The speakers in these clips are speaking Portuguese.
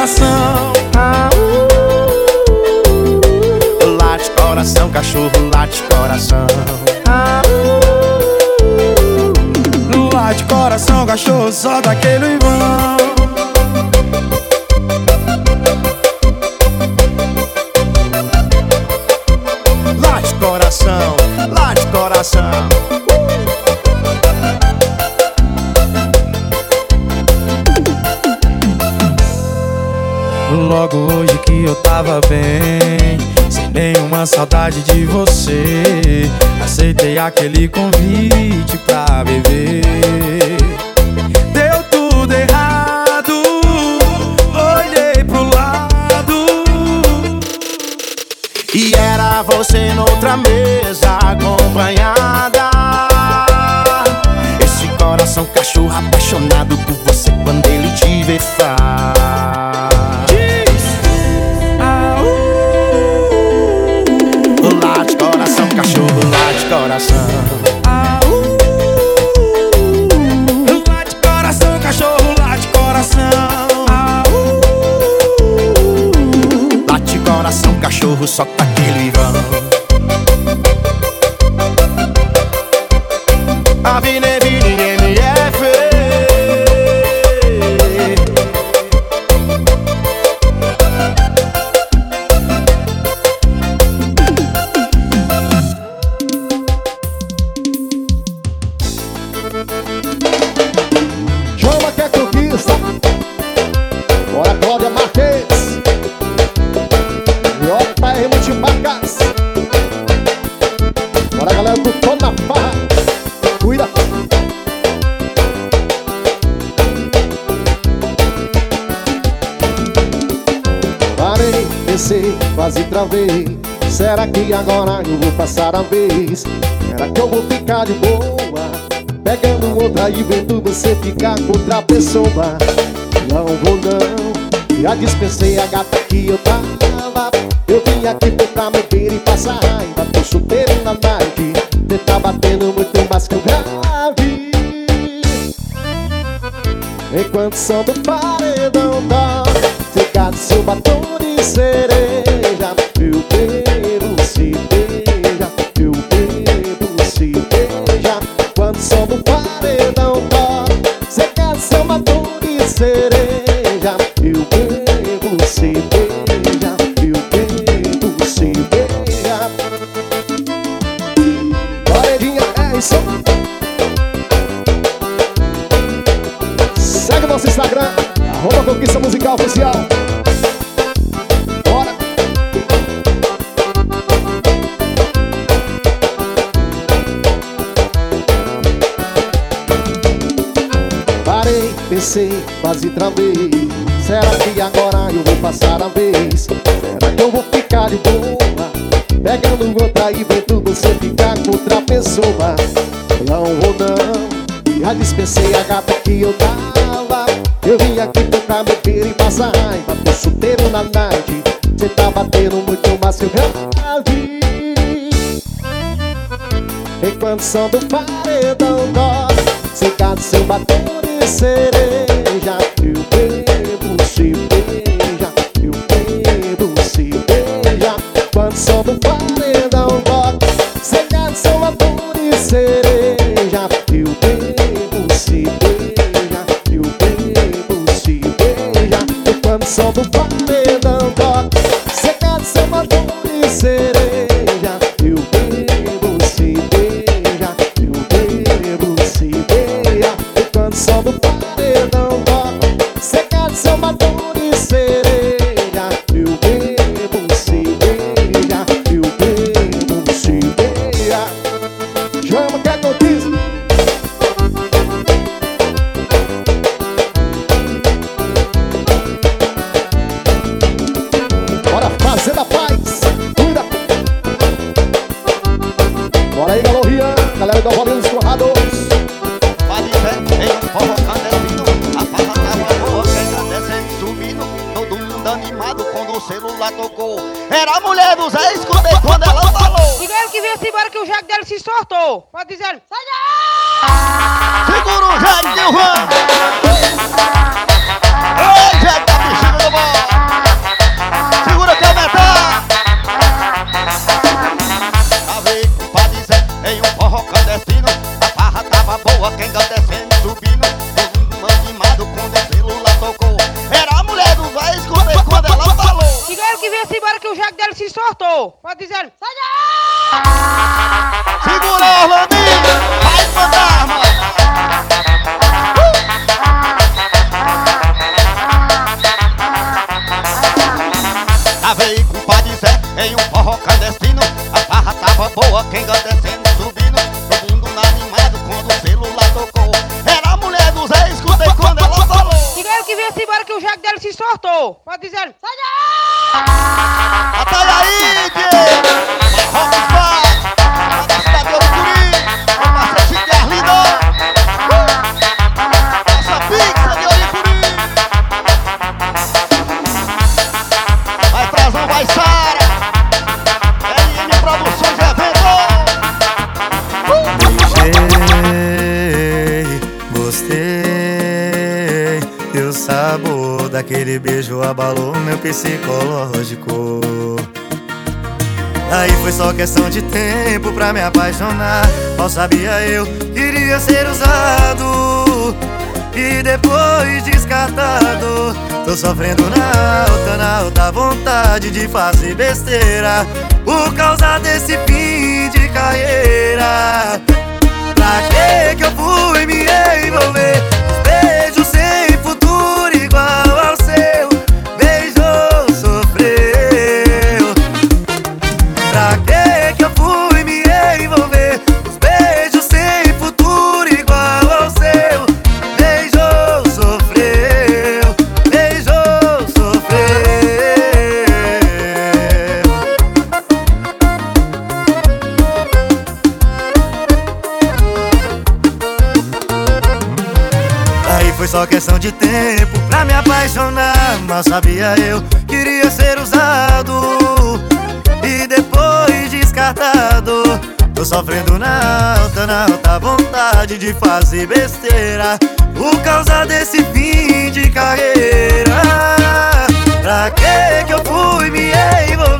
Coração. Late coração, cachorro, late coração. Late coração, cachorro, só daquele vão. Logo hoje que eu tava bem, sem nenhuma saudade de você. Aceitei aquele convite pra beber. Deu tudo errado, olhei pro lado. E era você noutra mesa vez? Será que eu vou ficar de boa? Pegando outra e vendo você ficar com outra pessoa. Não vou não Já dispensei a gata que eu tava. Eu vim aqui pra beber e passar raiva. Tô solteiro na night Cê tá batendo muito mais que eu grave. Enquanto som do paredão toca Fica do seu batom de cereja quase travei. Será que agora eu vou passar a vez? Será que eu vou ficar de boa? Pegando outra e vendo você ficar com outra pessoa. Não vou não. Já dispensei a gata que eu tava Eu vim aqui tentar beber e passar raiva Tô solteiro na night Cê tá batendo muito mais que eu grave Enquanto som do paredão toca Seca do seu batom de cereja questão de tempo pra me apaixonar. Mal sabia eu, queria ser usado. E depois descartado. Tô sofrendo na alta, na alta vontade de fazer besteira. Por causa desse fim de carreira. Pra que que eu fui me envolver? Só questão de tempo pra me apaixonar Mas sabia eu, queria ser usado E depois descartado Tô sofrendo na alta, na alta vontade de fazer besteira Por causa desse fim de carreira Pra que que eu fui me envolver?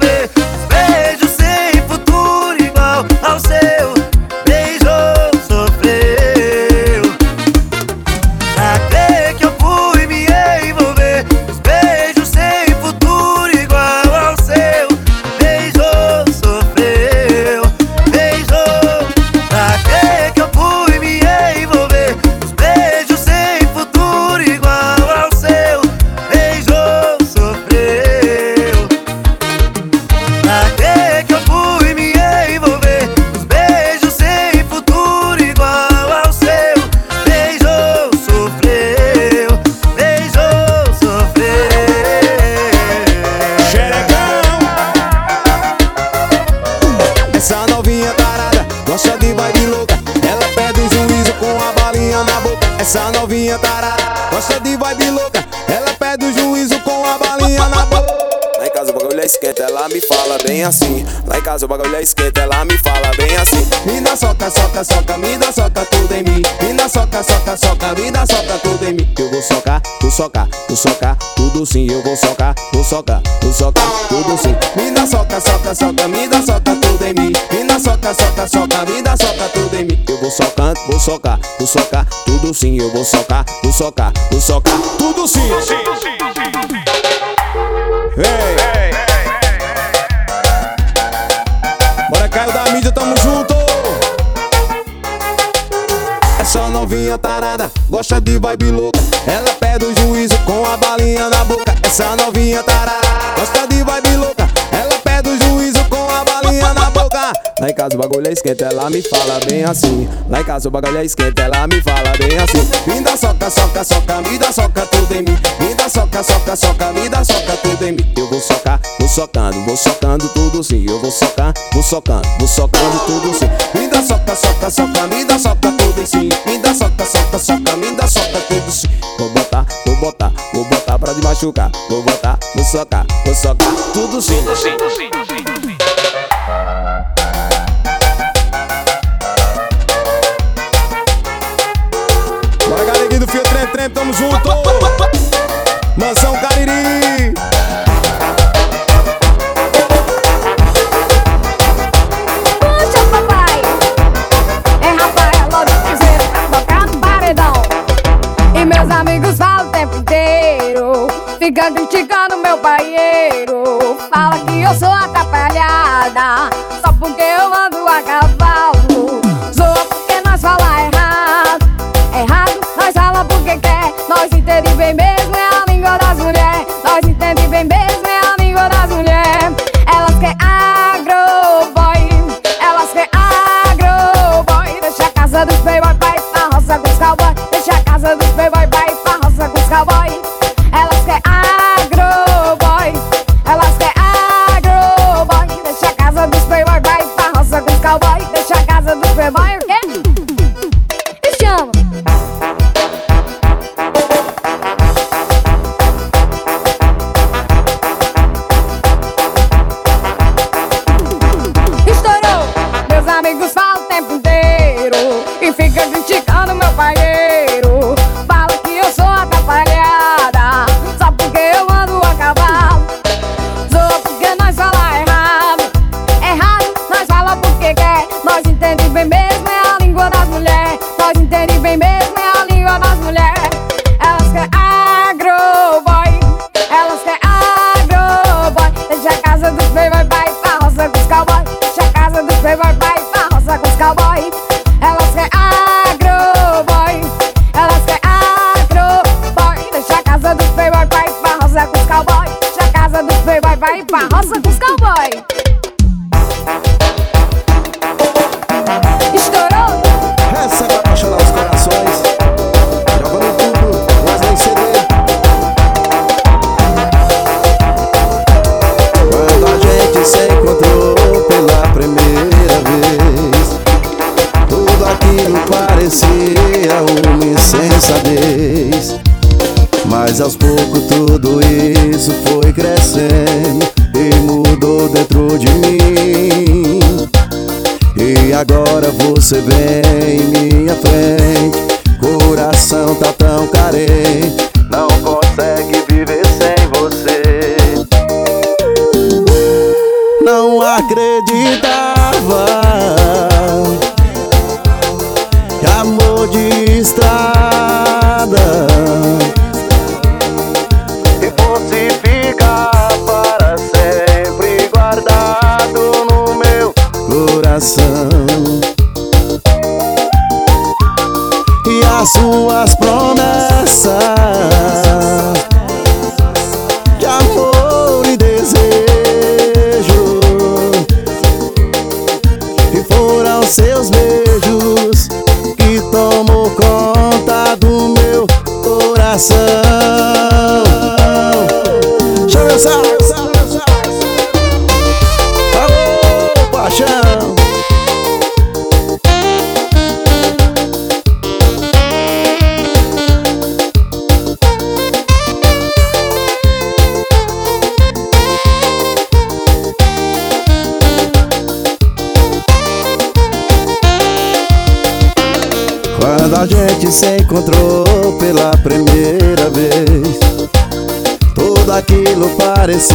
O bagulho é esquenta, ela me fala bem assim. Me soca, soca, soca, dá soca tudo em mim. Dá soca, soca, soca, dá soca tudo em mim. Eu vou socar, tu socar, tu socar, tudo sim. Eu vou socar, tu socar, tu socar, tudo sim. Dá soca, soca, soca, dá soca tudo em mim. Dá soca, soca, soca, dá soca tudo em mim. Eu vou socando, vou socar, tu socar, tudo sim. Eu vou socar, tu socar, tu socar, tudo sim. Ei. Essa novinha tarada gosta de vibe louca. Ela pede o juízo com a balinha na boca Essa novinha tarada gosta de vibe louca Lá em casa o bagulho é esquenta, ela me fala bem assim. Lá em casa o bagulho é esquenta, ela me fala bem assim. Me dá soca, soca, soca, me dá soca tudo em mim. Me dá soca, soca, soca, me dá soca tudo em mim. Eu vou socar, vou socando, vou socando tudo sim. Eu vou socar, vou socando, vou socando tudo sim. Me dá soca, soca, soca, me dá soca tudo em sim. Me dá soca, soca, soca, me dá soca tudo sim. Vou botar, vou botar, vou botar pra te machucar. Vou botar, vou socar, vou socar tudo sim. Tudo sim, tudo sim, tudo sim. Quando no meu banheiro Fala que eu sou a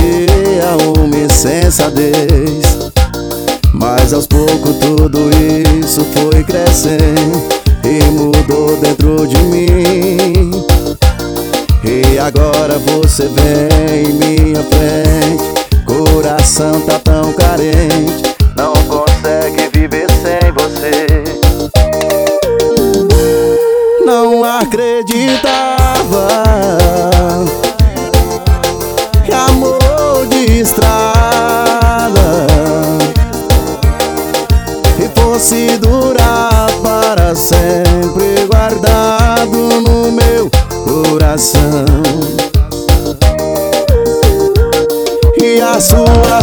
seria uma insensatez Mas aos poucos tudo isso foi crescendo E mudou dentro de mim. E agora você vem em minha frente Coração tá tão carente Não consegue viver sem você. Não acredita coração. E as suas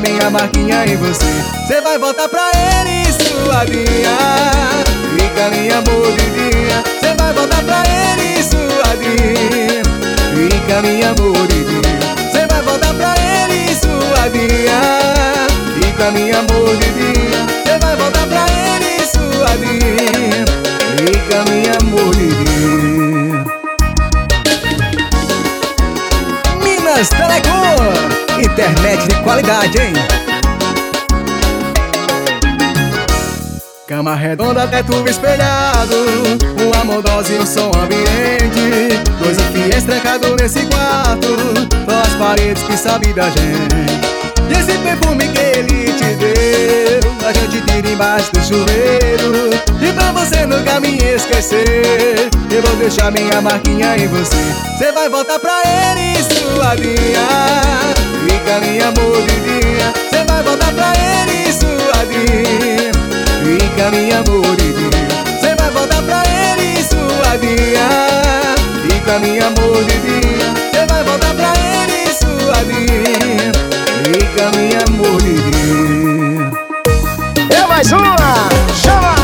minha marquinha Cama redonda, teto espelhado Um amor dose e um som ambiente Dois fiéis trancados nesse quarto Só as paredes que sabem da gente. E esse perfume que ele te deu A gente tira embaixo do chuveiro. E pra você nunca me esquecer Eu vou deixar minha marquinha em você. Você vai voltar pra ele, suadinha Fica minha amor dia, Cê vai voltar pra ele sua dia. Fica minha amor dia, Cê vai voltar pra ele sua dia. Fica minha amor dia, Cê vai voltar pra ele sua dia. Fica minha amor Vivinha É mais uma! Chama!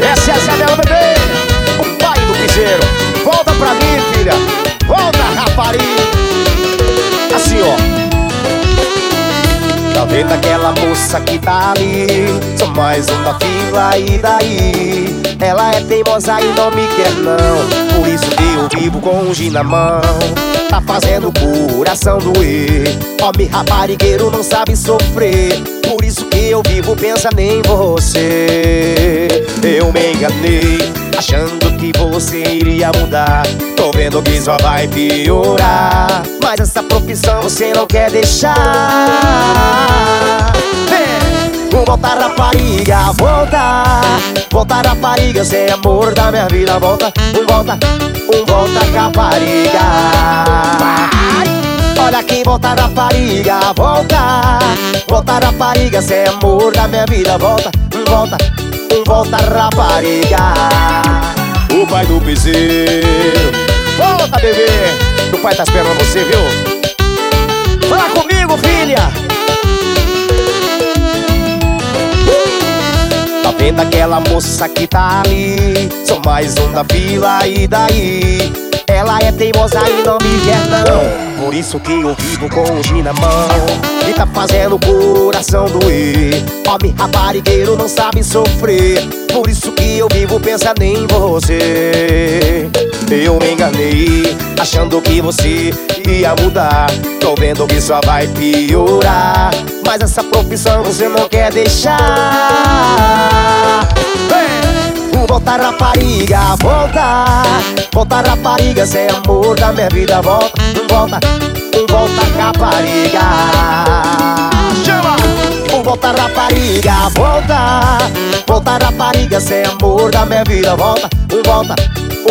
Essa é a Isabela Bebê O pai do piseiro. Volta pra mim, filha. Volta, rapariga. Moça que tá ali. Sou mais um da fila e daí? Ela é teimosa e não me quer não. Por isso que eu vivo com um gin na mão. Tá fazendo o coração doer Homem raparigueiro não sabe sofrer eu vivo pensando em você. Eu me enganei Achando que você iria mudar. Tô vendo que só vai piorar. Mas essa profissão você não quer deixar. Vem, volta rapariga, volta. Volta rapariga, cê é amor da minha vida. Volta, um volta, um volta rapariga Olha quem volta rapariga, volta Volta rapariga, cê é amor da minha vida Volta, volta, volta rapariga O pai do piseiro Volta bebê, o pai tá esperando você, viu? Fala comigo, filha Tá vendo aquela moça que tá ali? Sou mais um da fila e daí? Ela é teimosa e não me quer não. Por isso que eu vivo com o gin na mão. E tá fazendo o coração doer. Homem raparigueiro não sabe sofrer. Por isso que eu vivo pensando em você. Eu me enganei Achando que você ia mudar. Tô vendo que só vai piorar. Mas essa profissão você não quer deixar. Vem! Volta rapariga, volta. Volta rapariga, cê é amor da minha vida Volta, volta, volta rapariga Chama! Volta rapariga, volta. Volta rapariga, cê é amor da minha vida Volta, volta,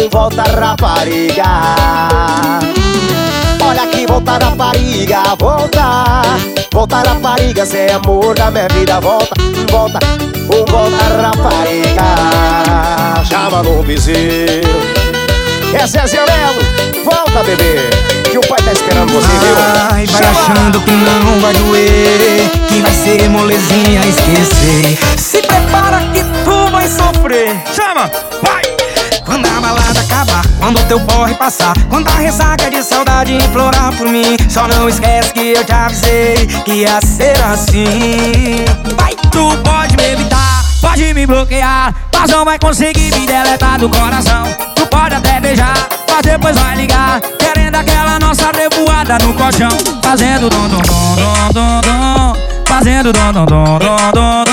volta rapariga Olha aqui, volta rapariga, volta. Volta rapariga, cê é amor da minha vida Volta, volta, volta rapariga Chama no vizinho É Zezé Melo, volta bebê Que o pai tá esperando você, viu? Ai, vai Chama! achando que não vai doer Que vai ser molezinha esquecer. Se prepara que tu vai sofrer. Chama, vai! Quando a balada acabar, quando teu porre passar Quando a ressaca de saudade implorar por mim Só não esquece que eu te avisei Que ia ser assim. Vai, tu pode me evitar, pode me bloquear Mas não vai conseguir me deletar do coração. Tu pode até beijar, mas depois vai ligar Querendo aquela nossa revoada no colchão. Fazendo dom dom dom dom dom dom Fazendo dom dom dom dom dom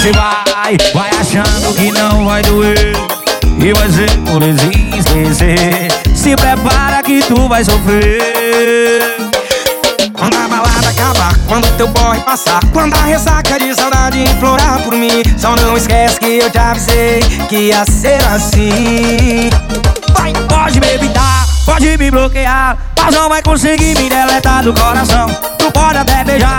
Disse vai, vai achando que não vai doer. E vai ser molezinha esquecer. Se prepara que tu vai sofrer. Quando a balada acabar, quando teu boy passar Quando a ressaca de saudade implorar por mim Só não esquece que eu te avisei Que ia ser assim Vai, pode me evitar, pode me bloquear Mas não vai conseguir me deletar do coração Tu pode até beijar,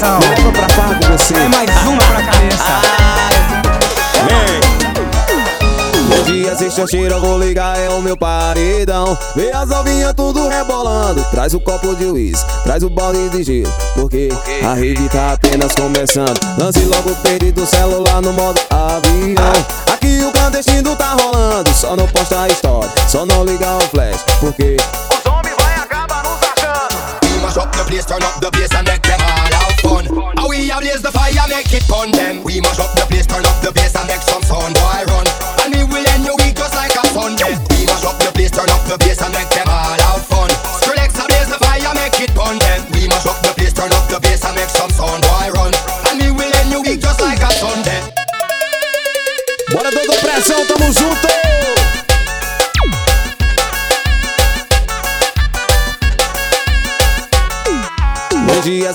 Leva pra cá com você. É mais uma pra cabeça Bom dia, se chancheira, eu vou ligar, é o meu paredão. Vê as novinhas tudo rebolando. Traz o copo de uísque, traz o balde de gelo. Porque a rede tá apenas começando. Lance logo o celular no modo avião. Aqui o clandestino tá rolando. Só não posta a história, só não ligar o flash. Porque Os homens vai acabar nos achando. Mash up the place, turn up the bass and make them all have fun. How we blaze the fire, make it fun them. We mash up the place, turn up the bass and make some sound, boy run. And we will end your week just like a Sunday. We mash up the place, turn up the bass diversão,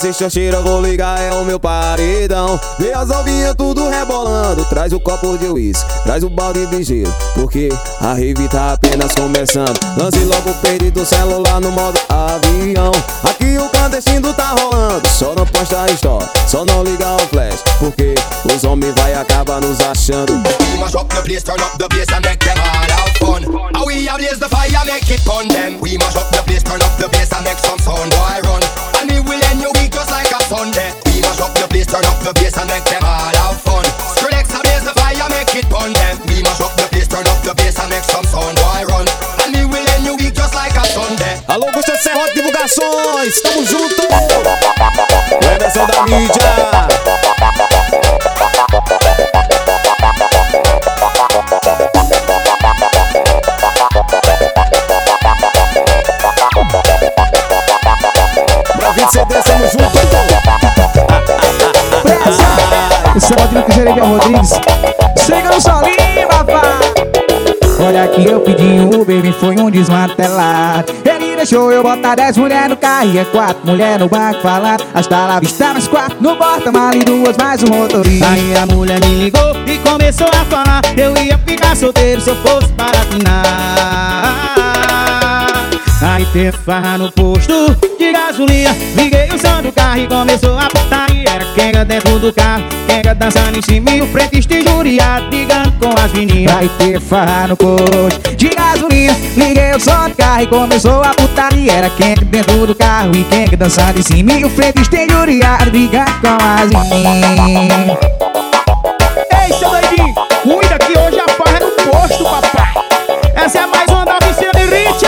Bom dia, sexta-feira, vou ligar, é o meu paredão. Vê as ovinhas tudo rebolando Traz o copo de uísque, traz o balde de gelo Porque a rave tá apenas começando. Lance logo o peito do celular no modo avião. Aqui o clandestino tá rolando Só não posta história, só não liga o flash Porque os homens vai acabar nos achando. We up the a mídia! Pra 20 CD, tamo junto! Esse é o Rodrigo Jeremias Rodrigues. Chega no solinho, papai. Olha que eu pedi um Uber e foi um desmantelar. Deixou eu botar 10 mulheres no carro e é quatro mulheres no banco falar. Hasta lá vista mais quatro no porta-mala e duas mais um motorista. Aí a mulher me ligou e começou a falar. Eu ia ficar solteiro se eu fosse para afinar. Aí teve farra no posto de gasolina Liguei o som do carro e começou a putaria Era quenga dentro do carro, quenga dançando em cima E o frente estijuriado brigando com as meninas Aí teve farra no posto gasolina Liguei o som do carro e começou a putaria. Era quenga dentro do carro e quenga dançando em cima. E o frente estijuriado brigando com as meninas. Ei, seu doidinho, cuida que hoje a farra é no posto, papai. Essa é mais uma da Vicente Rich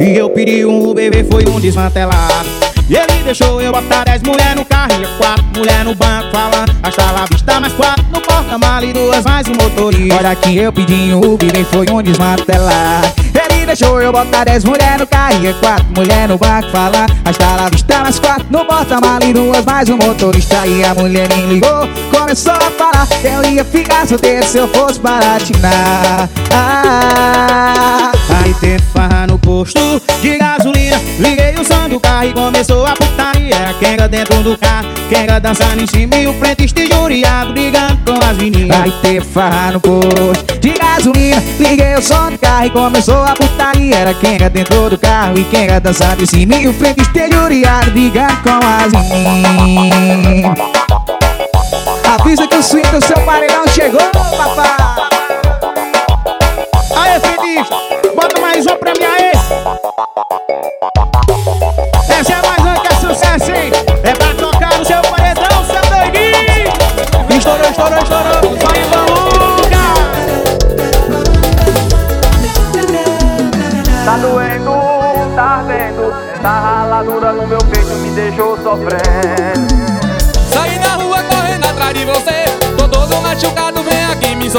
e eu pedi um Uber, foi um desmantelado E ele deixou eu botar 10 mulheres no carro E quatro mulheres no banco falando Hasta lá vista mais quatro no porta-mala E duas mais um motorista. Olha que eu pedi um Uber, foi um desmantelado Ele deixou eu botar 10 mulheres no carro E quatro mulheres no banco falando Hasta lá vista mais quatro no porta-mala E duas mais um motorista. E a mulher me ligou, começou a falar que Eu ia ficar solteiro se eu fosse baratinar ah, Aí teve farra no posto de gasolina. Liguei o som do carro e começou a putaria. Quenga dentro do carro, quenga dançando em cima E o frente estijuriado brigando com as meninas. Aí teve farra no posto de gasolina. Liguei o som do carro e começou a putaria. Era quenga dentro do carro e quenga dançando em cima E o frente estijuriado brigando com as meninas. Avisa que o swing do seu paredão chegou, papai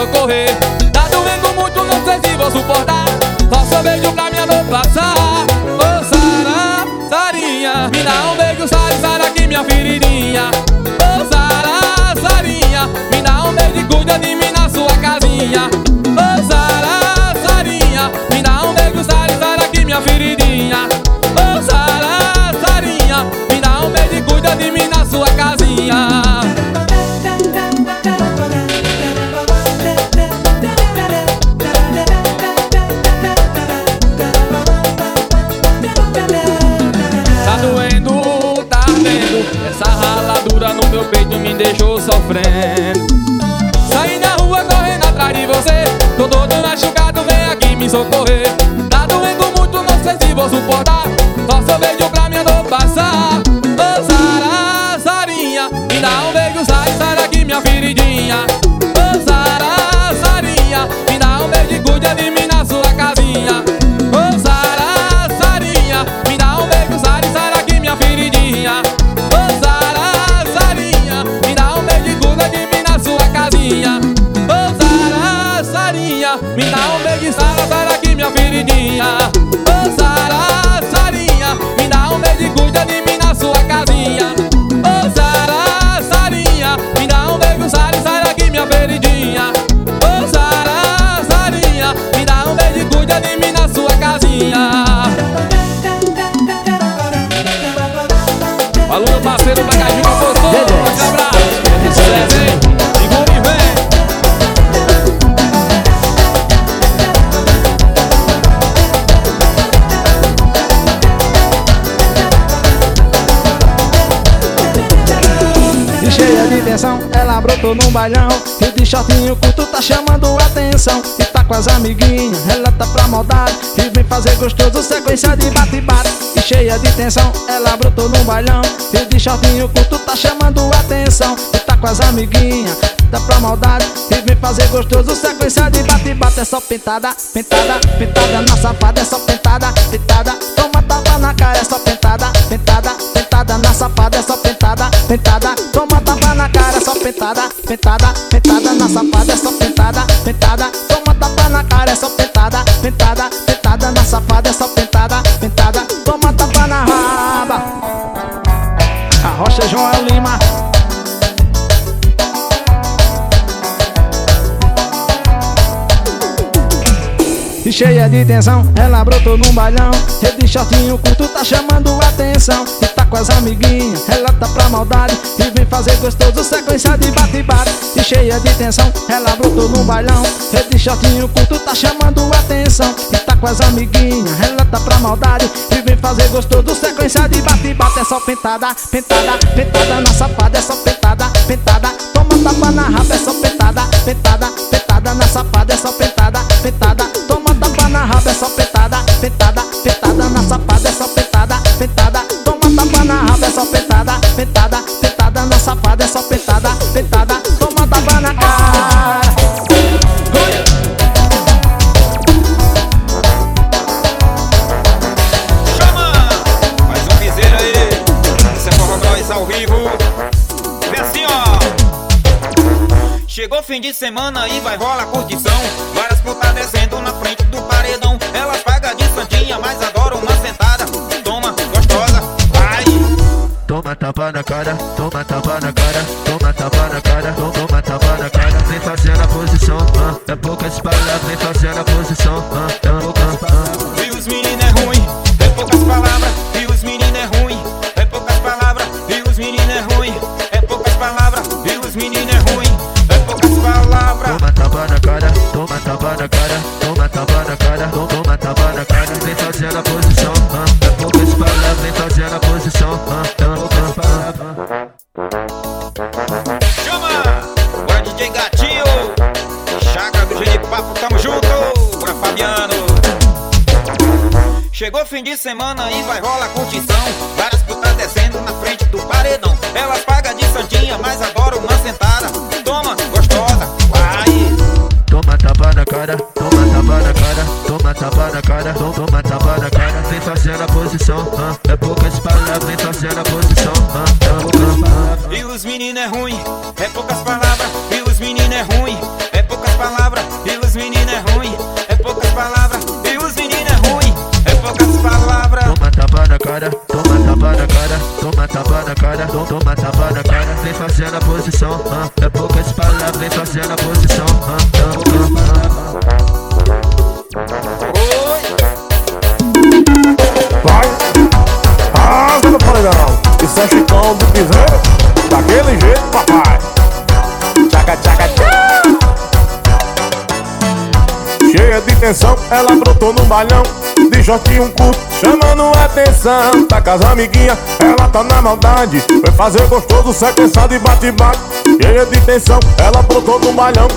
socorrer. Tá doendo muito, não sei se vou suportar. Só seu beijo pra minha dor passar. Ô Sara, Sarinha Me dá um beijo, Sara, Sara aqui minha feridinha. Ô Sara, Sarinha Me dá um beijo e cuida de mim na sua casinha socorrer. Tá doendo muito, não sei se vou suportar. Só seu beijo pra minha dor passar. Brotou num bailão E de shortinho curto tá chamando atenção. E tá com as amiguinhas, ela tá pra maldade E vem fazer gostoso, sequência de bate-bate. E cheia de tensão, ela brotou num bailão E de shortinho curto tá chamando atenção. E tá com as amiguinhas, tá pra maldade E vem fazer gostoso, sequência de bate-bate. É só pentada, pentada, pentada na safada É só pentada, pentada, toma tapa na cara É só pentada, pentada, pentada na safada É só pentada, pentada, É só pentada, pentada, pentada na safada É só pentada, pentada, toma tapa na cara É só pentada, pentada, pentada na safada É só pentada, pentada, toma tapa na raba. A Rocha João Lima E cheia de tensão, ela brotou num bailão E de shortinho curto tá chamando atenção. E tá com as amiguinhas, ela tá pra maldade. E vem fazer gostoso, sequência de bate-bate E cheia de tensão, ela brotou num bailão E de shortinho curto tá chamando atenção. E tá com as amiguinhas, ela tá pra maldade E vem fazer gostoso, sequência de bate-bate É só pentada, pentada, pentada na safada É só pentada, pentada, toma tapa na raba É só pentada, pentada, pentada na safada É só pentada, semana e vai rolar curtição. Várias putas descendo na frente do paredão. Elas pagam de santinha, mas adoram uma sentada. Toma, gostosa, vai. Toma tapa na cara, De shortinho curto, chamando atenção Tá com as amiguinhas, ela tá na maldade Vai fazer gostoso, sequência de bate-bate. Cheia de tensão, ela brotou no balhão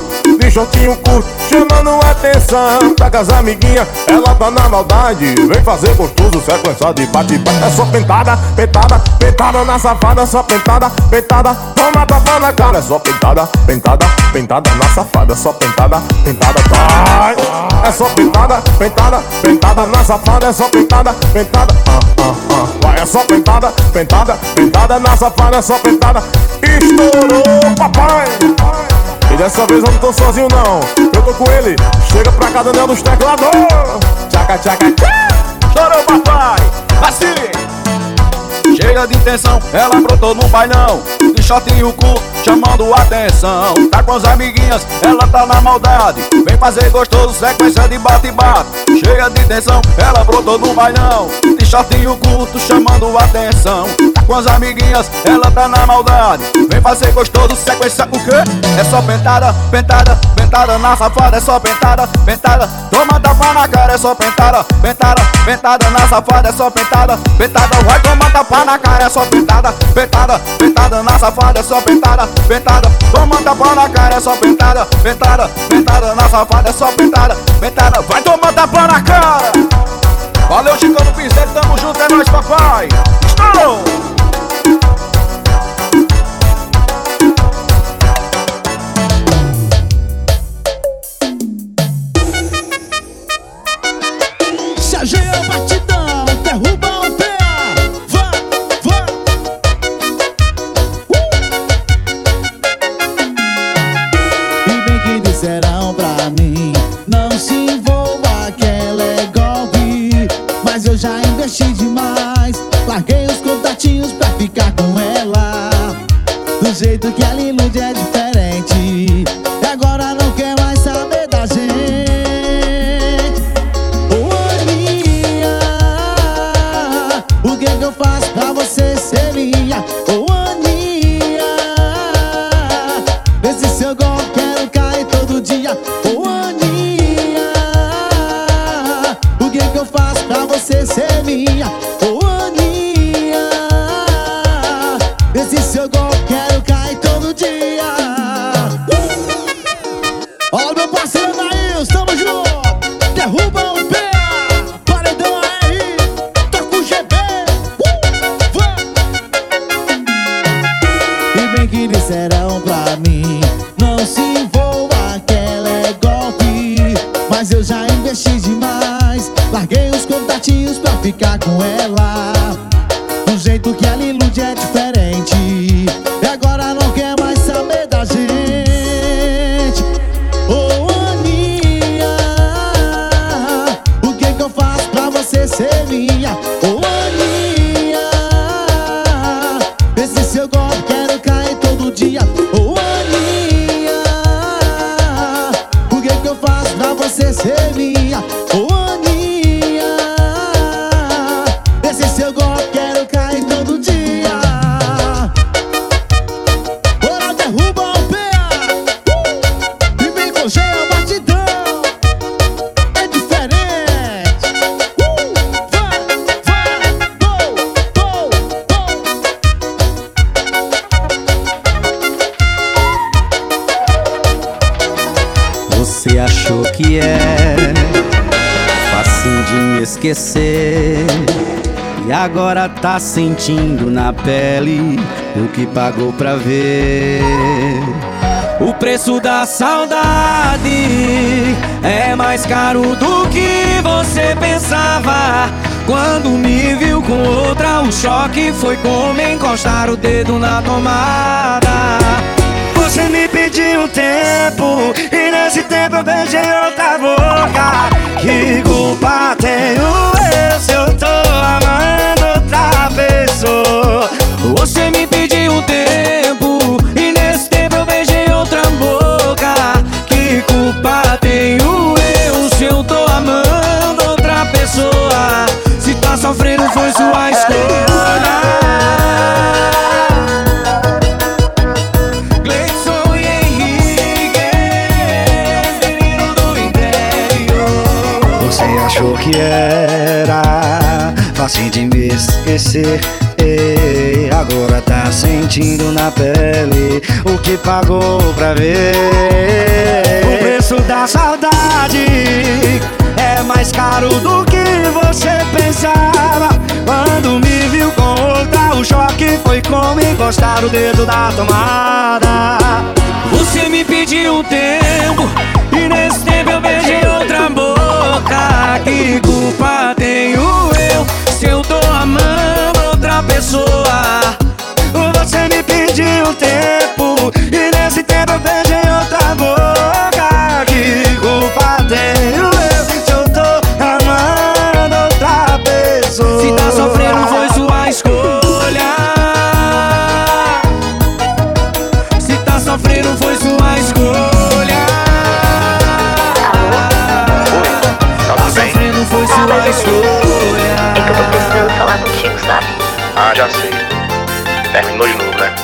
De shortinho curto, chamando atenção com as amiguinhas, ela tá na maldade. Vem fazer gostoso, sequência de bate-bate. É só pentada, pentada, pentada na safada Só pentada, pentada, toma tapa na cara É só pentada, pentada, pentada na safada Só pentada, pentada, vai É só pentada, pentada, pentada na safada É só pentada, pentada, ah, ah, ah. É só pentada, pentada, pentada na safada É só pentada, estourou, papai e dessa vez eu não tô sozinho não Eu tô com ele Chega pra cá, Daniel dos teclados Tchaca, tchaca, tchaca Chorou, papai! Assim! Cheia de intenção, ela brotou no bailão. De shortinho curto, chamando atenção. Tá com as amiguinhas, ela tá na maldade. Vem fazer gostoso, sequência de bate-bate. Cheia de intenção, ela brotou no bailão. De shortinho curto, chamando atenção. Tá com as amiguinhas, ela tá na maldade. Vem fazer gostoso, sequência o quê? É só pentada, pentada, pentada na safada É só pentada, pentada. Toma tapa na cara, é só pentada, pentada, pentada na safada É só pentada, pentada. Vai tomar tapa na cara, é só pentada, pentada, pentada na safada, é só pentada, pentada. Toma tapa na cara, é só pentada, pentada, pentada na safada, é só pentada, pentada. Vai tomar tapa na cara. Valeu, Chicão do Pincel, tamo junto, é nóis, papai. Estourou! Eu já investi demais. Larguei os contatinhos pra ficar com ela. Do jeito que ela ilude é tá sentindo na pele o que pagou pra ver. O preço da saudade é mais caro do que você pensava. Quando me viu com outra, o choque foi como encostar o dedo na tomada. Você me pediu tempo E nesse tempo eu beijei outra boca. Que culpa tenho eu se eu tô amando outra pessoa Você me pediu tempo E nesse tempo eu beijei outra boca. Que culpa tenho eu se eu tô amando outra pessoa esquecer e agora tá sentindo na pele o que pagou pra ver. O preço da saudade é mais caro do que você pensava. Quando me viu com outra, o choque foi como encostar o dedo da tomada. Você me pediu tempo e nesse tempo eu beijei outra boca. Que culpa tenho eu se eu tô amando outra pessoa? Você me pediu tempo e nesse tempo eu beijei outra boca. Ah, já sei. Terminou de novo, né?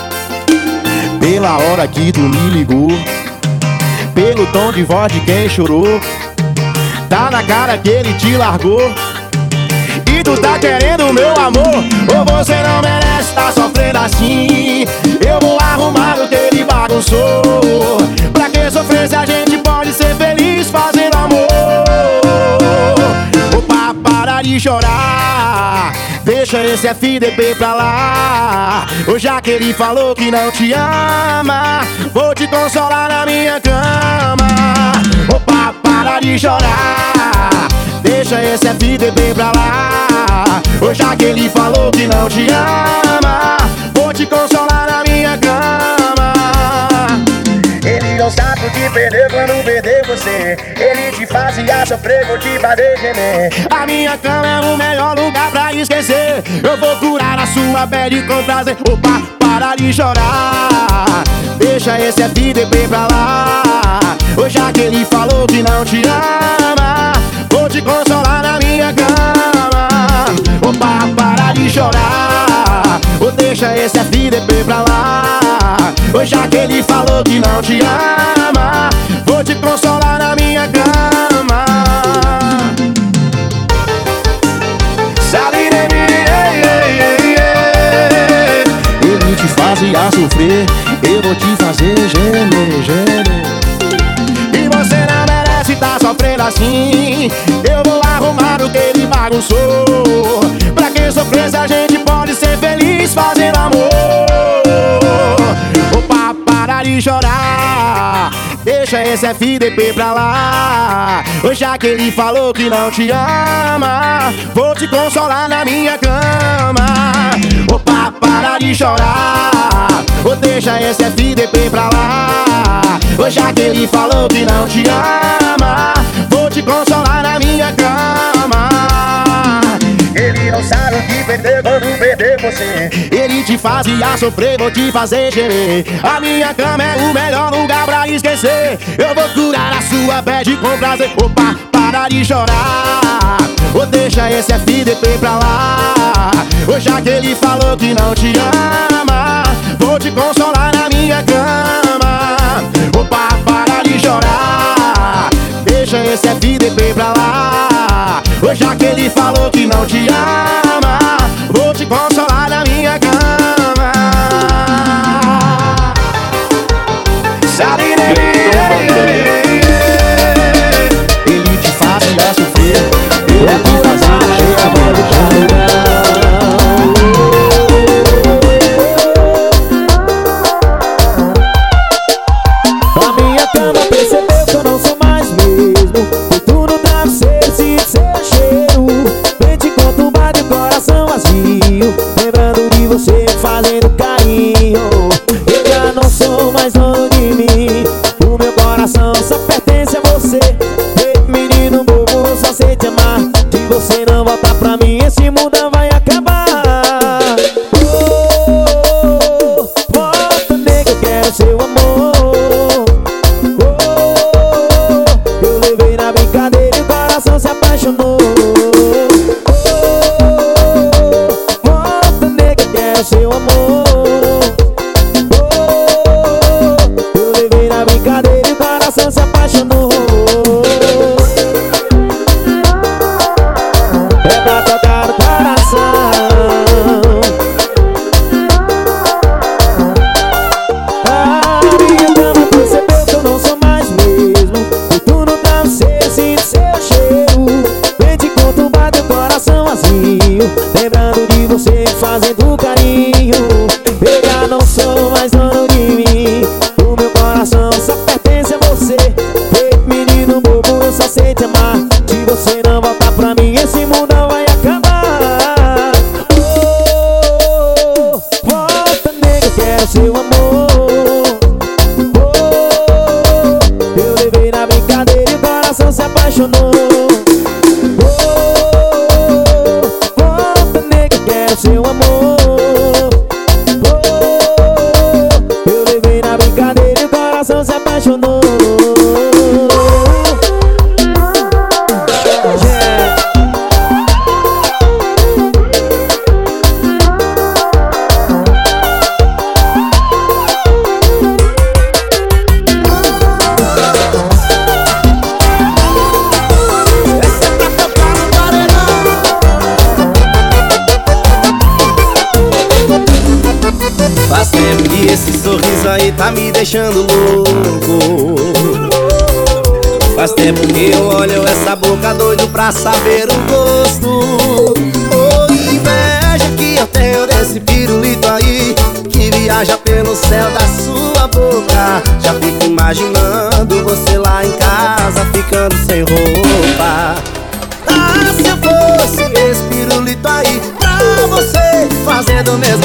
Pela hora que tu me ligou Pelo tom de voz de quem chorou Tá na cara que ele te largou E tu tá querendo meu amor Ou você não merece tá sofrendo assim Eu vou arrumar o que ele bagunçou Pra que sofrer se a gente pode ser feliz fazendo amor Opa, para de chorar. Deixa esse FDP pra lá. Ou já que ele falou que não te ama Vou te consolar na minha cama. Opa, para de chorar. Deixa esse FDP pra lá. Ou já que ele falou que não te ama Vou te consolar na minha cama Ele não sabe o que perder quando perder você. Ele te fazia sofrer, vou te fazer gemer A minha cama é o melhor lugar pra esquecer. Eu vou curar a sua pele com prazer. Opa, para de chorar. Deixa esse FDP pra lá. Hoje já que ele falou que não te ama. Vou te consolar na minha cama. Opa, para de chorar Ou deixa esse FDP pra lá. Hoje já que ele falou que não te ama. Vou te consolar na minha cama. Ele te fazia sofrer. Eu vou te fazer gemer, gemer. E você não merece tá sofrendo assim. Eu vou arrumar o que ele bagunçou. Pra que sofrer a gente pode ser feliz fazendo amor. Opa, para de chorar. Deixa esse FDP pra lá. Já que ele falou que não te ama Vou te consolar na minha cama. Opa, para de chorar. Ou deixa esse FDP pra lá. Já que ele falou que não te ama Vou te consolar na minha cama Ele não sabe o que perder quando perder você. Ele te fazia sofrer, vou te fazer gemer A minha cama é o melhor lugar pra esquecer. Eu vou curar a sua bad com prazer. Opa, para de chorar. Ou deixa esse FDP pra lá. Ou já que ele falou que não te ama Vou te consolar na minha cama. Opa, para de chorar. Deixa esse FDP pra lá Ou já que ele falou que não te ama Vou te consolar na minha cama. Sabe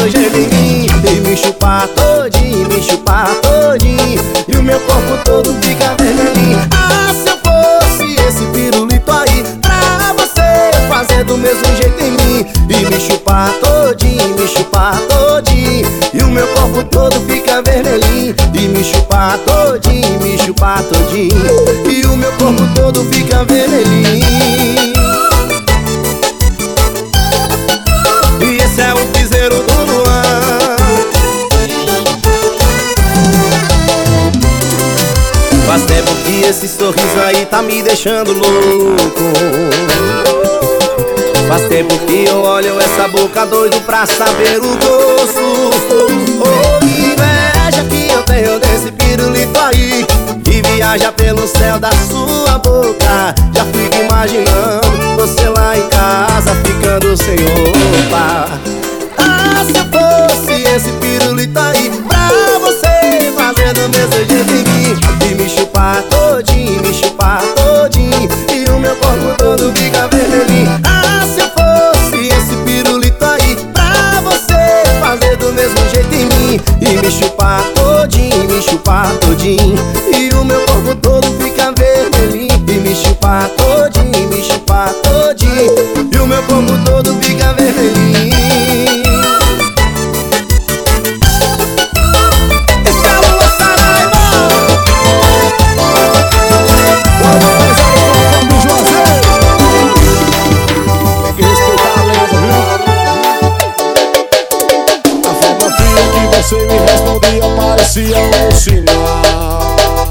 E me chupar todinho, me chupar todinho. E o meu corpo todo fica vermelhinho. Ah, se eu fosse esse pirulito aí Pra você fazer do mesmo jeito em mim. E me chupar todinho, me chupar todinho. E o meu corpo todo fica vermelhinho. E me chupar todinho, me chupar todinho. E o meu corpo todo fica vermelhinho Faz tempo que esse sorriso aí tá me deixando louco. Faz tempo que eu olho essa boca doido pra saber o gosto. Oh, inveja que eu tenho desse pirulito aí Que viaja pelo céu da sua boca. Já fico imaginando você lá em casa ficando sem roupa. Ah, se eu fosse esse pirulito aí Pra você fazer do mesmo jeito mim me chupar todinho, me chupar todinho. E o meu corpo todo fica vermelhinho. Ah, se eu fosse esse pirulito aí Pra você fazer do mesmo jeito em mim. E me chupar todinho, me chupar todinho. E o meu corpo todo fica vermelhinho. E me chupar todinho, me chupar todinho. E o meu corpo todo fica vermelhinho respondia parecia um sinal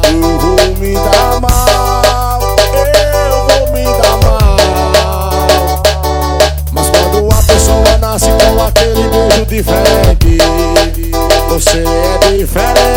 Eu vou me dar mal, eu vou me dar mal. Mas quando a pessoa nasce com aquele beijo diferente Você é diferente,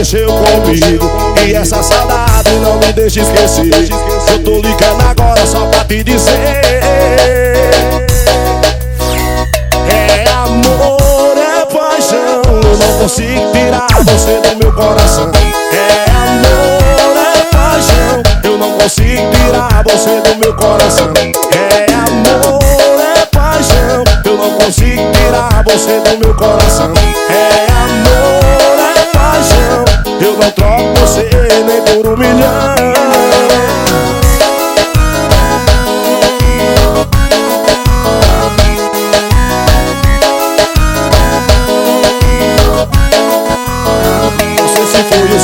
mexeu comigo. E essa saudade não me deixa esquecer. Eu tô ligando agora só pra te dizer. É amor, é paixão. Eu não consigo tirar você do meu coração. É amor, é paixão. Eu não consigo tirar você do meu coração. É amor, é paixão. Eu não consigo tirar você do meu coração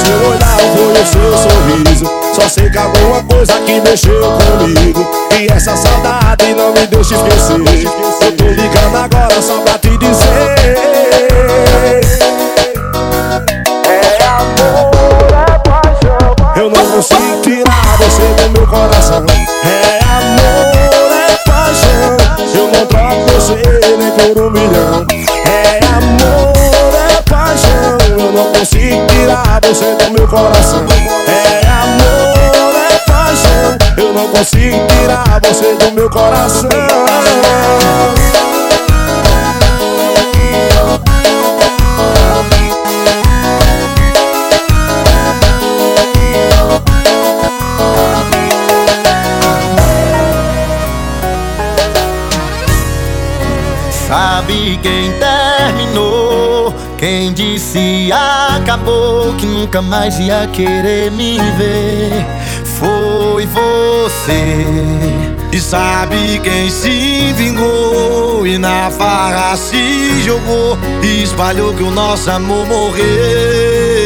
seu olhar foi o seu sorriso. Só sei que alguma coisa que mexeu comigo. E essa saudade não me deixa esquecer. Eu tô ligando agora só pra te dizer. É amor, é paixão. Eu não consigo tirar você do meu coração. É amor, é paixão. Eu não troco você nem por um milhão. É amor, é paixão. Eu não consigo você do meu coração. É amor, é paixão. Eu não consigo tirar você do meu coração acabou que nunca mais ia querer me ver? Foi você. E sabe quem se vingou e na farra se jogou e espalhou que o nosso amor morreu?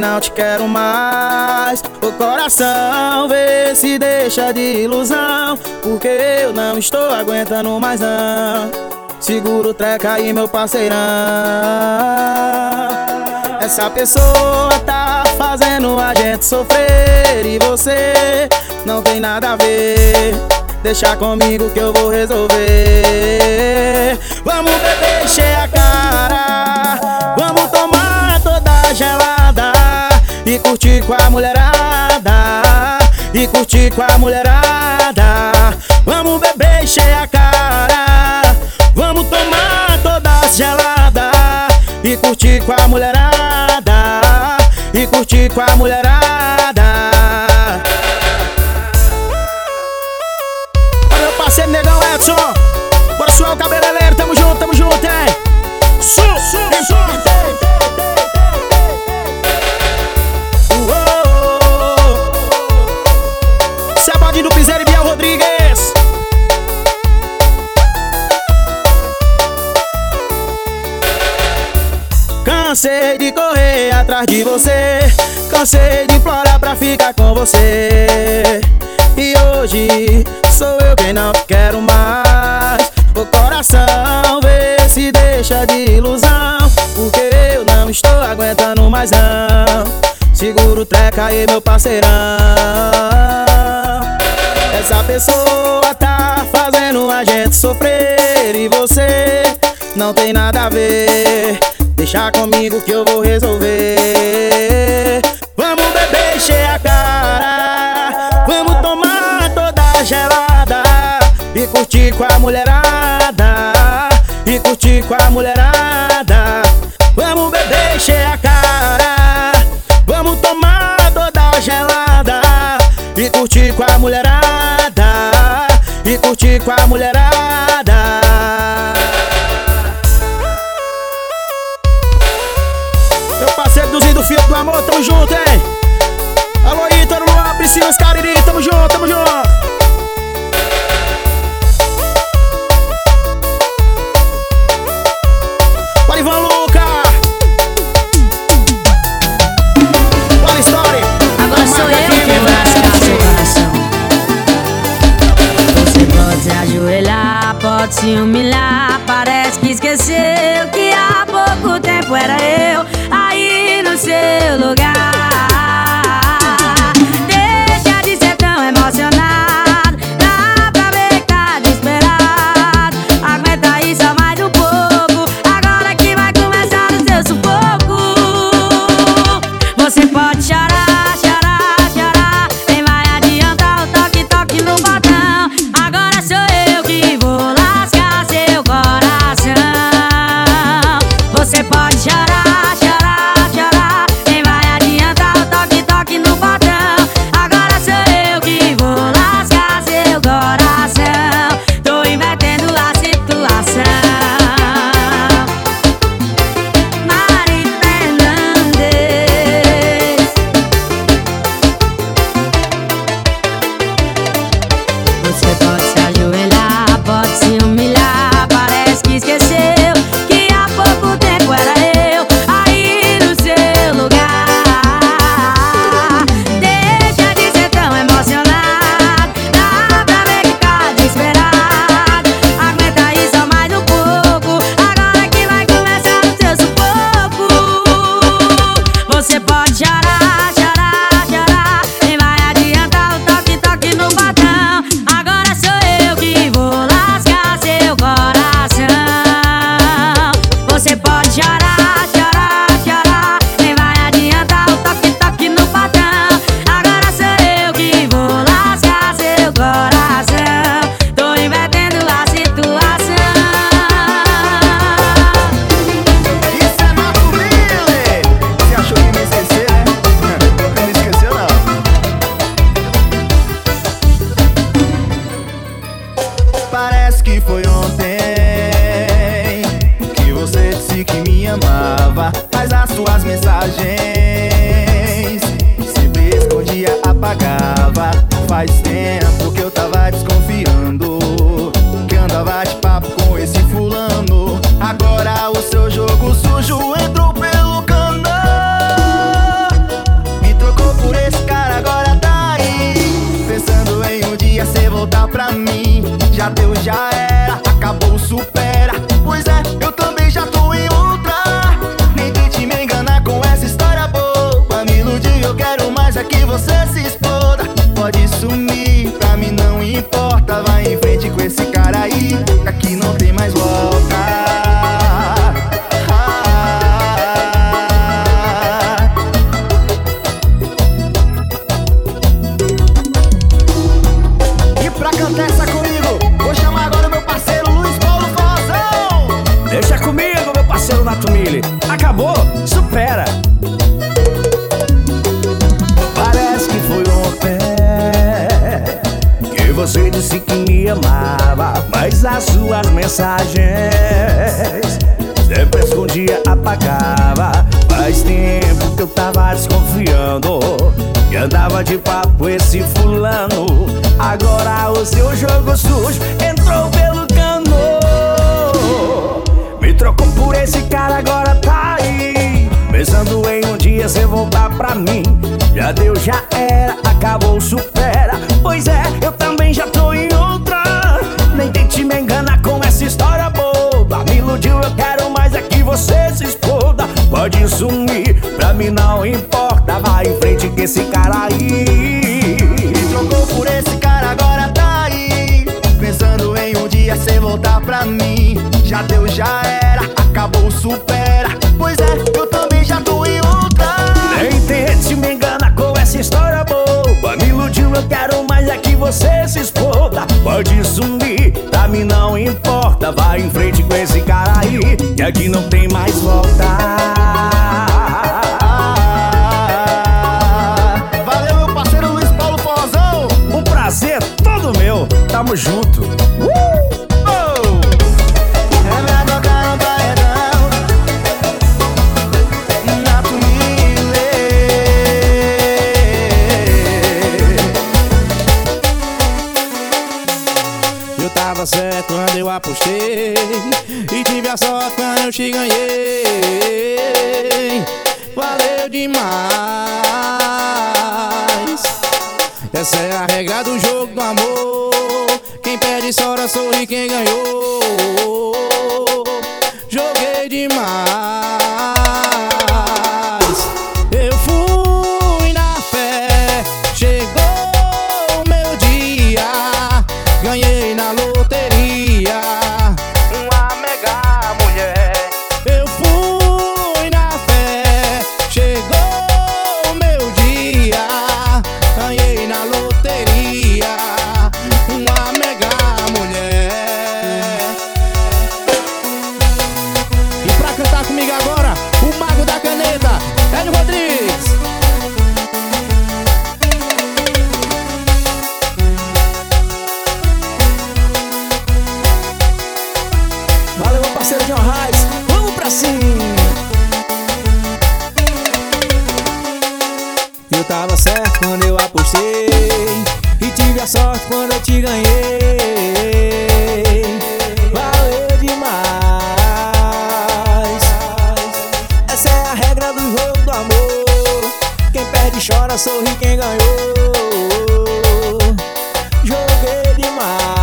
Não te quero mais. O coração vê se deixa de ilusão. Porque eu não estou aguentando mais não. Segura o treca aí, meu parceirão. Essa pessoa tá fazendo a gente sofrer. E você não tem nada a ver. Deixa comigo que eu vou resolver. Vamos beber, encher a cara. Curtir com a mulherada. E curtir com a mulherada. Vamos beber, encher a cara. Vamos tomar toda gelada. E curtir com a mulherada. E curtir com a mulherada. Meu parceiro negão Edson. Bora suar o cabeleireiro, tamo junto, tamo junto, hein? Su, su, su. Cansei de correr atrás de você. Cansei de implorar pra ficar com você. E hoje sou eu quem não quero mais. O coração vê se deixa de ilusão. Porque eu não estou aguentando mais não. Segura o treca aí, meu parceirão. Essa pessoa tá fazendo a gente sofrer. E você não tem nada a ver. Deixa comigo que eu vou resolver. Vamos beber, encher a cara. Vamos tomar toda gelada. E curtir com a mulherada. E curtir com a mulherada. Vamos beber, encher a cara. Vamos tomar toda gelada. E curtir com a mulherada. E curtir com a mulherada. Do Amor, tamo junto, hein? Alô, Ítalo, Luan, Priscila, Scariri, tamo junto, tamo junto. Bora, Ivan Luca. Bora, Story. Agora sou eu que vou lascar seu coração. Você pode se ajoelhar, pode se humilhar. Disse que me amava, mas as suas mensagens sempre escondia, apagava. Faz tempo que eu tava desconfiando que andava de papo esse fulano. Agora o seu jogo sujo entrou pelo cano. Me trocou por esse cara, agora tá aí. Pensando em um dia você voltar pra mim. Já deu, já era, acabou, supera. Pois é, eu também você se exploda. Pode sumir, pra mim não importa. Vai em frente com esse cara aí. Me trocou por esse cara, agora tá aí. Pensando em um dia cê voltar pra mim. Já deu, já era, acabou, supera. Pois é, eu também já tô em outra. Nem eu quero mais é que você se exploda. Pode sumir, pra mim não importa. Vai em frente com esse cara aí, que aqui não tem mais volta. Valeu, meu parceiro Luiz Paulo Fozão. Um prazer todo meu. Tamo junto. Eu apostei. E tive a sorte quando eu te ganhei. Valeu demais. Essa é a regra do jogo do amor. Quem perde chora, sorri quem ganhou do jogo do amor. Quem perde chora, sorri quem ganhou. Joguei demais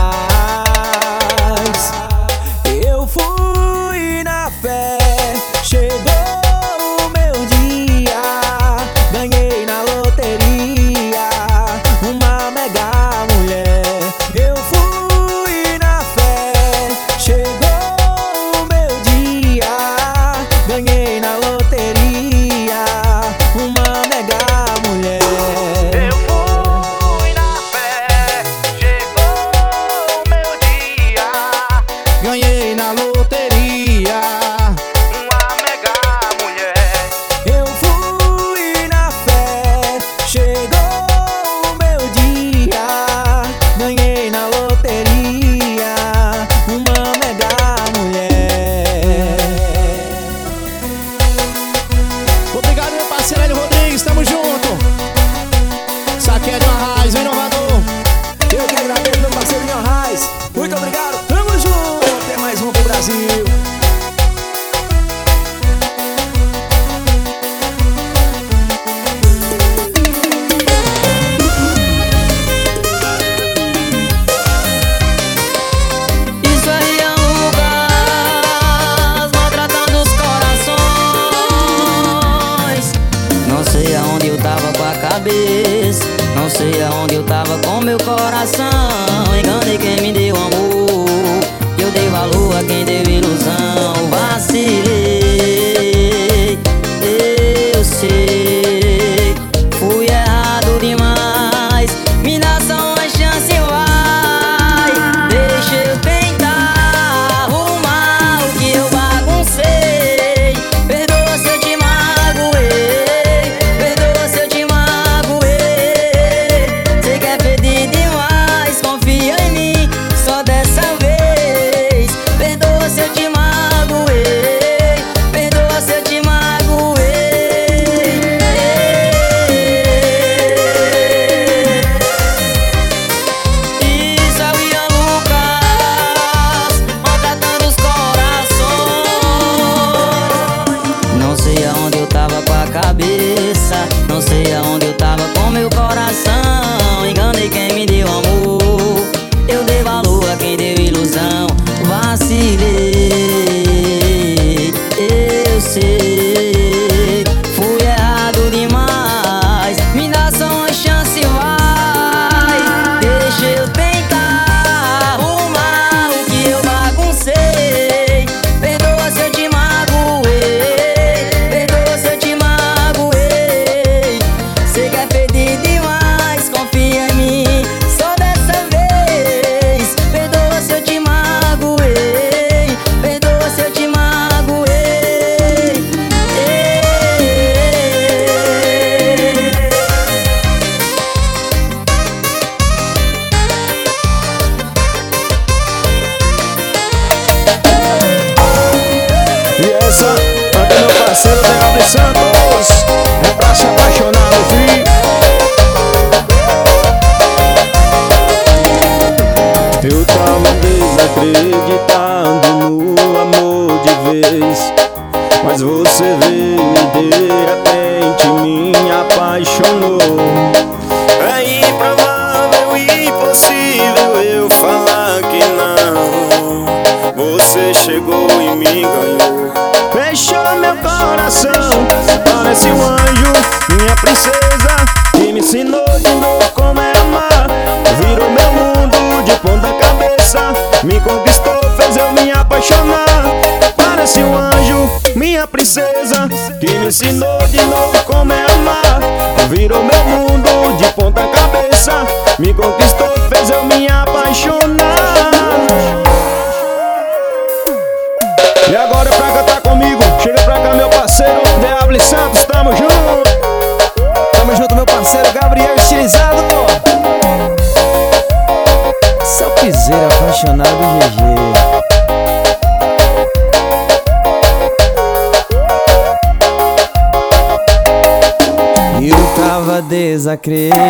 desacreditado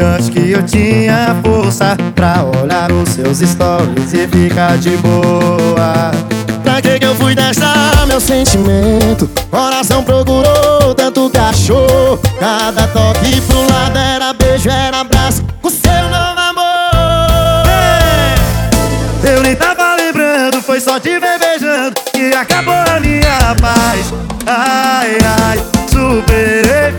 Confiante que eu tinha força Pra olhar os seus stories e ficar de boa. Pra que que eu fui deixar meu sentimento? Coração procurou, tanto que achou. Cada toque pro lado era beijo, era abraço Com seu novo amor. Eu nem tava lembrando, foi só te ver beijando Que acabou a minha paz. Ai, ai, superei,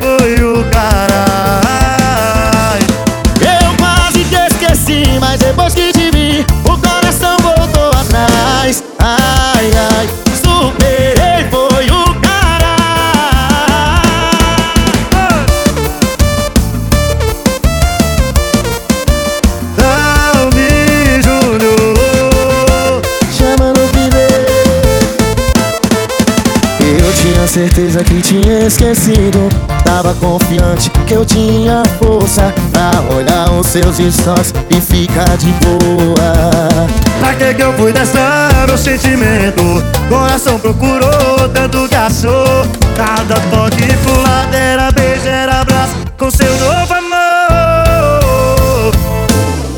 esquecido. Tava confiante que eu tinha força Pra olhar os seus stories e ficar de boa. Pra que que eu fui testar meu sentimento? Coração procurou, tanto que achou. Cada toque pro lado era beijo, era abraço Com seu novo amor.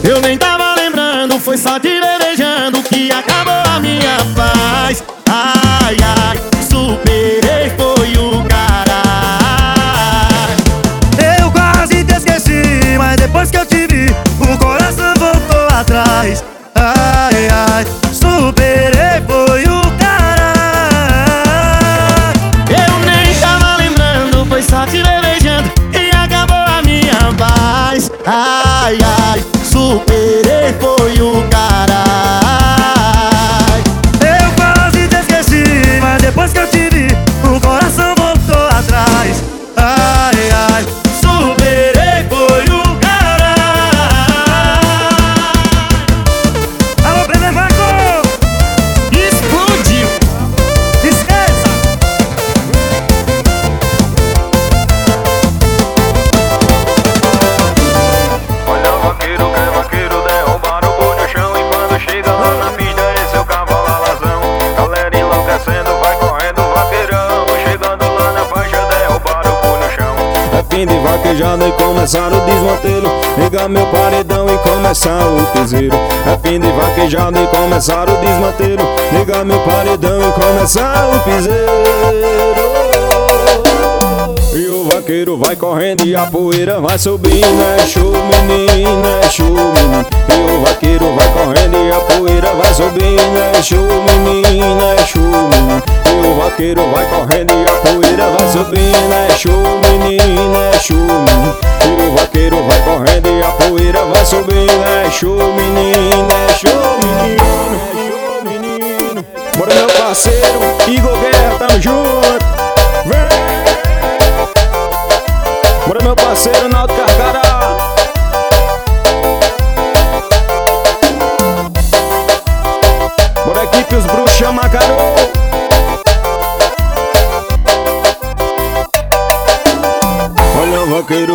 Eu nem tava lembrando, foi só te beijando Que acabou a minha paz atrás. Ai, ai, superei, foi o cara. Eu nem tava lembrando, foi só te beijando E acabou a minha paz. Ai, ai, superei, foi o cara começar o desmantelo. Ligar meu paredão e começar o piseiro. É fim de vaquejada e começar o desmantelo. Ligar meu paredão e começar o piseiro. E o vaqueiro vai correndo e a poeira vai subindo. É show menino, é show menino. E o vaqueiro vai correndo e a poeira vai subindo. É show menino, é show menino. E o vaqueiro vai correndo e a poeira vai subindo. É show menino, é show menino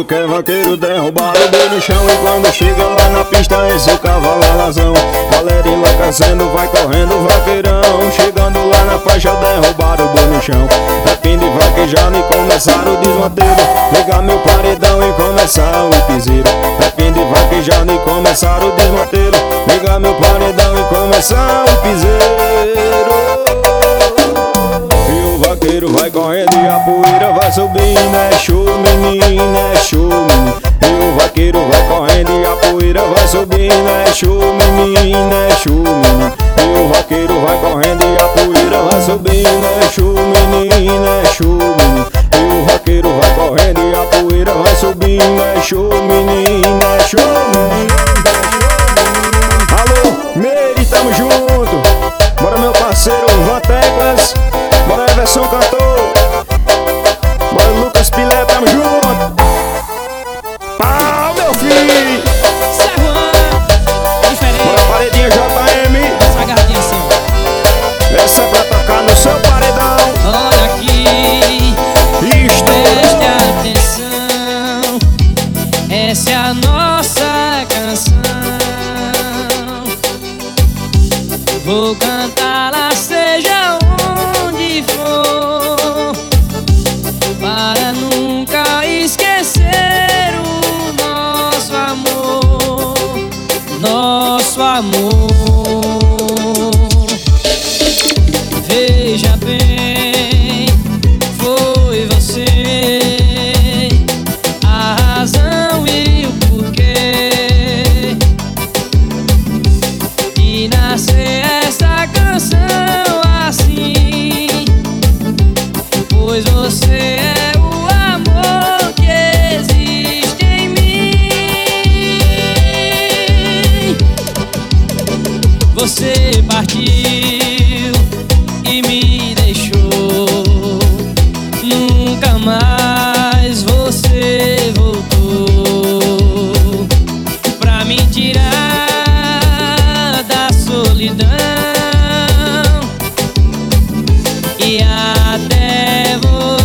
o vaqueiro que vaqueiro derrubado bem no chão E quando chega lá na pista esse o cavalo alazão Galera enlouquecendo, vai correndo vaqueirão. Chegando lá na faixa derrubaram o boi no chão. É fim de vaquejando e começaram o desmanteiro Ligar meu paredão e começar o piseiro. É fim de vaquejando e começaram o desmanteiro Ligar meu paredão e começar o piseiro o vaqueiro vai correndo e a poeira vai subindo É show menino, é show menino E o vaqueiro vai correndo e a poeira vai subindo É show menino, é show menino E o vaqueiro vai correndo e a poeira vai subindo É show menino, é show menino E o vaqueiro vai correndo e a poeira vai subindo É show menino, é show menino Alô, Meire, tamo junto Everson Cantor Bora Lucas Pilé, tamo junto até você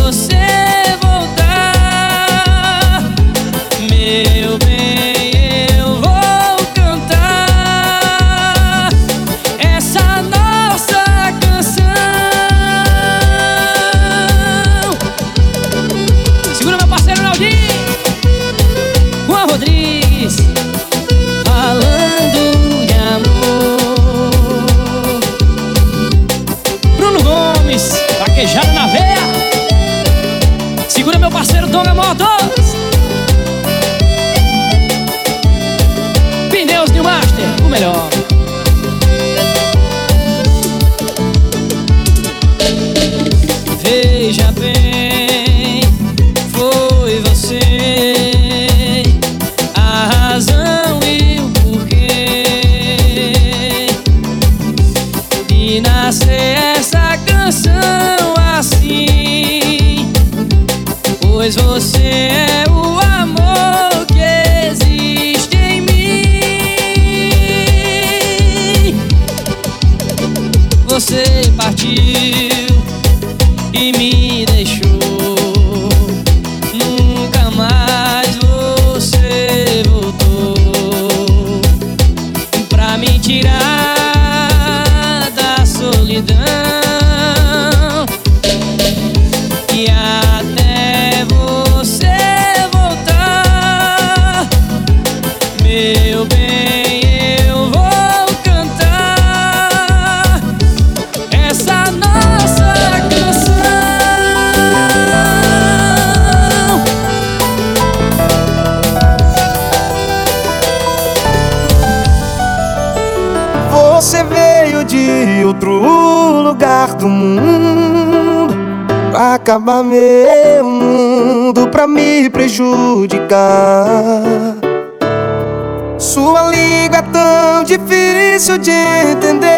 Sua língua é tão difícil de entender.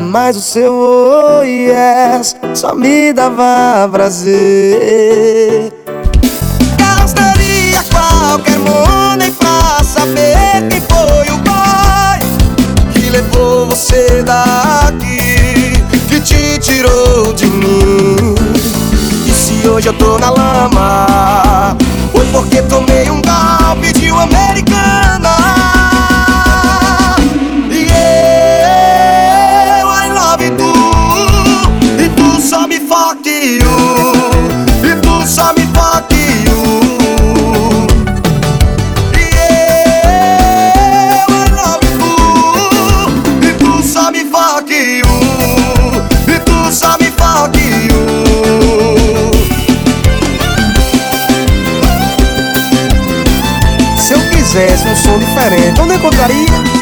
Mas o seu oh yes só me dava prazer. Gastaria qualquer money pra saber quem foi o boy que levou você daqui, que te tirou de mim. E se hoje eu tô na lama? fizesse é um som diferente, onde é encontraria